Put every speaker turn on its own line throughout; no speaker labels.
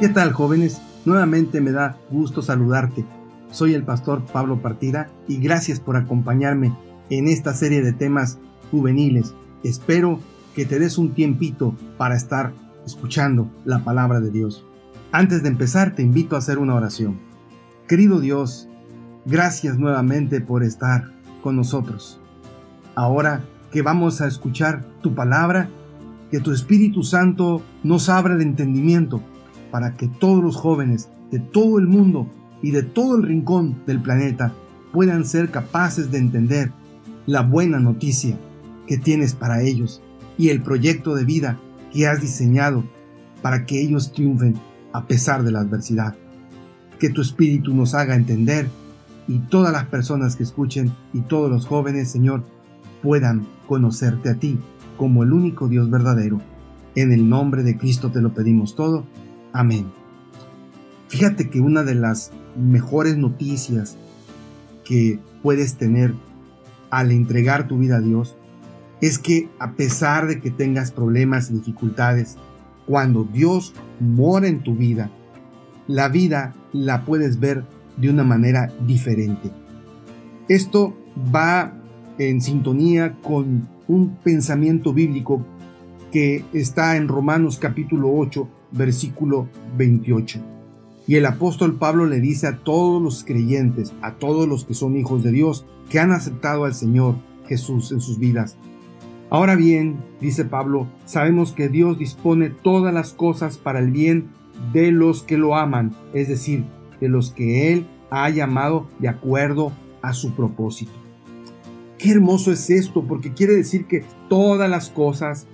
¿Qué tal jóvenes? Nuevamente me da gusto saludarte. Soy el pastor Pablo Partida y gracias por acompañarme en esta serie de temas juveniles. Espero que te des un tiempito para estar escuchando la palabra de Dios. Antes de empezar te invito a hacer una oración. Querido Dios, gracias nuevamente por estar con nosotros. Ahora que vamos a escuchar tu palabra, que tu Espíritu Santo nos abra el entendimiento para que todos los jóvenes de todo el mundo y de todo el rincón del planeta puedan ser capaces de entender la buena noticia que tienes para ellos y el proyecto de vida que has diseñado para que ellos triunfen a pesar de la adversidad. Que tu espíritu nos haga entender y todas las personas que escuchen y todos los jóvenes, Señor, puedan conocerte a ti como el único Dios verdadero. En el nombre de Cristo te lo pedimos todo. Amén. Fíjate que una de las mejores noticias que puedes tener al entregar tu vida a Dios es que a pesar de que tengas problemas y dificultades, cuando Dios mora en tu vida, la vida la puedes ver de una manera diferente. Esto va en sintonía con un pensamiento bíblico que está en Romanos capítulo 8, versículo 28. Y el apóstol Pablo le dice a todos los creyentes, a todos los que son hijos de Dios, que han aceptado al Señor Jesús en sus vidas. Ahora bien, dice Pablo, sabemos que Dios dispone todas las cosas para el bien de los que lo aman, es decir, de los que Él ha llamado de acuerdo a su propósito. Qué hermoso es esto, porque quiere decir que todas las cosas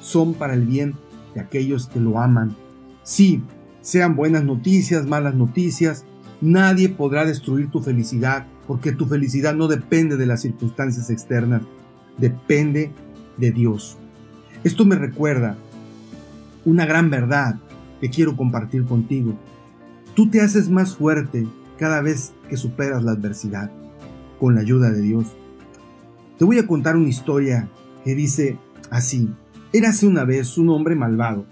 son para el bien de aquellos que lo aman. Sí, sean buenas noticias, malas noticias, nadie podrá destruir tu felicidad, porque tu felicidad no depende de las circunstancias externas, depende de Dios. Esto me recuerda una gran verdad que quiero compartir contigo. Tú te haces más fuerte cada vez que superas la adversidad con la ayuda de Dios. Te voy a contar una historia que dice así. Érase una vez un hombre malvado.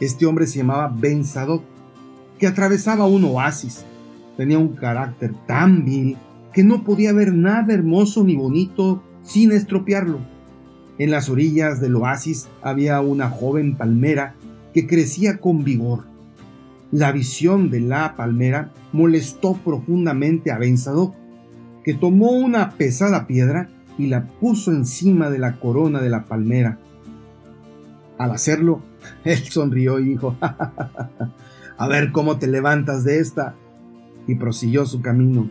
Este hombre se llamaba Ben que atravesaba un oasis. Tenía un carácter tan vil que no podía ver nada hermoso ni bonito sin estropearlo. En las orillas del oasis había una joven palmera que crecía con vigor. La visión de la palmera molestó profundamente a Ben que tomó una pesada piedra y la puso encima de la corona de la palmera al hacerlo, él sonrió y dijo, a ver cómo te levantas de esta. Y prosiguió su camino.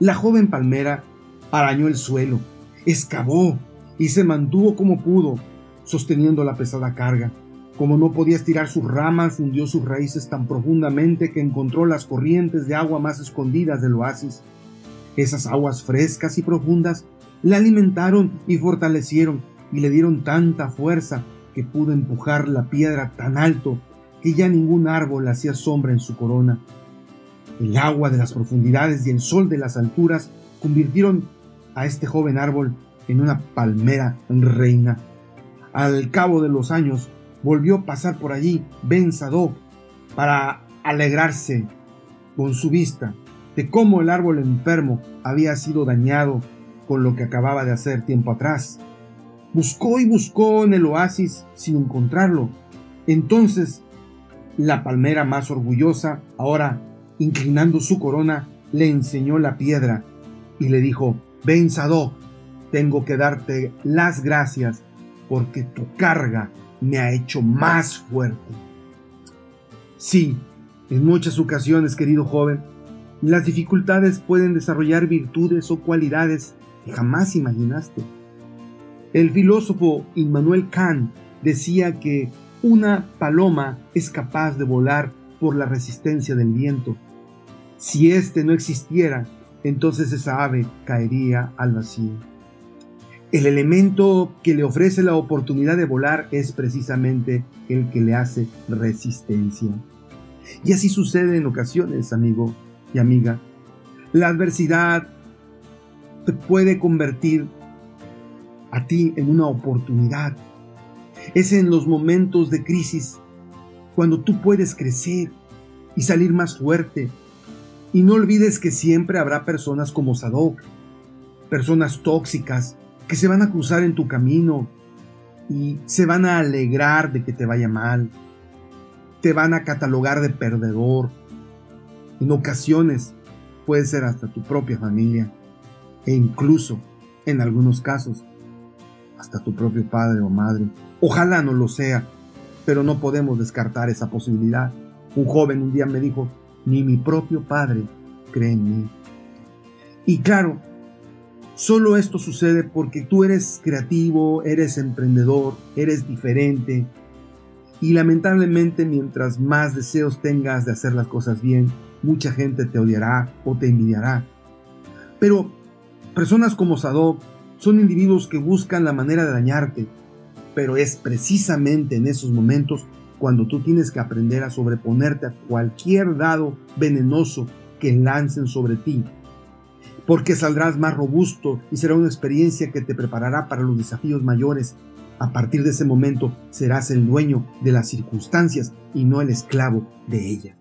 La joven palmera arañó el suelo, excavó y se mantuvo como pudo, sosteniendo la pesada carga. Como no podía estirar sus ramas, hundió sus raíces tan profundamente que encontró las corrientes de agua más escondidas del oasis. Esas aguas frescas y profundas la alimentaron y fortalecieron y le dieron tanta fuerza que pudo empujar la piedra tan alto que ya ningún árbol hacía sombra en su corona. El agua de las profundidades y el sol de las alturas convirtieron a este joven árbol en una palmera reina. Al cabo de los años volvió a pasar por allí Ben Sadok para alegrarse con su vista de cómo el árbol enfermo había sido dañado con lo que acababa de hacer tiempo atrás. Buscó y buscó en el oasis sin encontrarlo. Entonces, la palmera más orgullosa, ahora inclinando su corona, le enseñó la piedra y le dijo, Ven tengo que darte las gracias porque tu carga me ha hecho más fuerte. Sí, en muchas ocasiones, querido joven, las dificultades pueden desarrollar virtudes o cualidades que jamás imaginaste. El filósofo Immanuel Kant decía que una paloma es capaz de volar por la resistencia del viento. Si éste no existiera, entonces esa ave caería al vacío. El elemento que le ofrece la oportunidad de volar es precisamente el que le hace resistencia. Y así sucede en ocasiones, amigo y amiga. La adversidad puede convertir a ti en una oportunidad. Es en los momentos de crisis cuando tú puedes crecer y salir más fuerte. Y no olvides que siempre habrá personas como Sadoc, personas tóxicas que se van a cruzar en tu camino y se van a alegrar de que te vaya mal, te van a catalogar de perdedor. En ocasiones puede ser hasta tu propia familia e incluso, en algunos casos, hasta tu propio padre o madre. Ojalá no lo sea, pero no podemos descartar esa posibilidad. Un joven un día me dijo, ni mi propio padre cree en mí. Y claro, solo esto sucede porque tú eres creativo, eres emprendedor, eres diferente. Y lamentablemente mientras más deseos tengas de hacer las cosas bien, mucha gente te odiará o te envidiará. Pero personas como Sadok son individuos que buscan la manera de dañarte, pero es precisamente en esos momentos cuando tú tienes que aprender a sobreponerte a cualquier dado venenoso que lancen sobre ti, porque saldrás más robusto y será una experiencia que te preparará para los desafíos mayores. A partir de ese momento serás el dueño de las circunstancias y no el esclavo de ellas.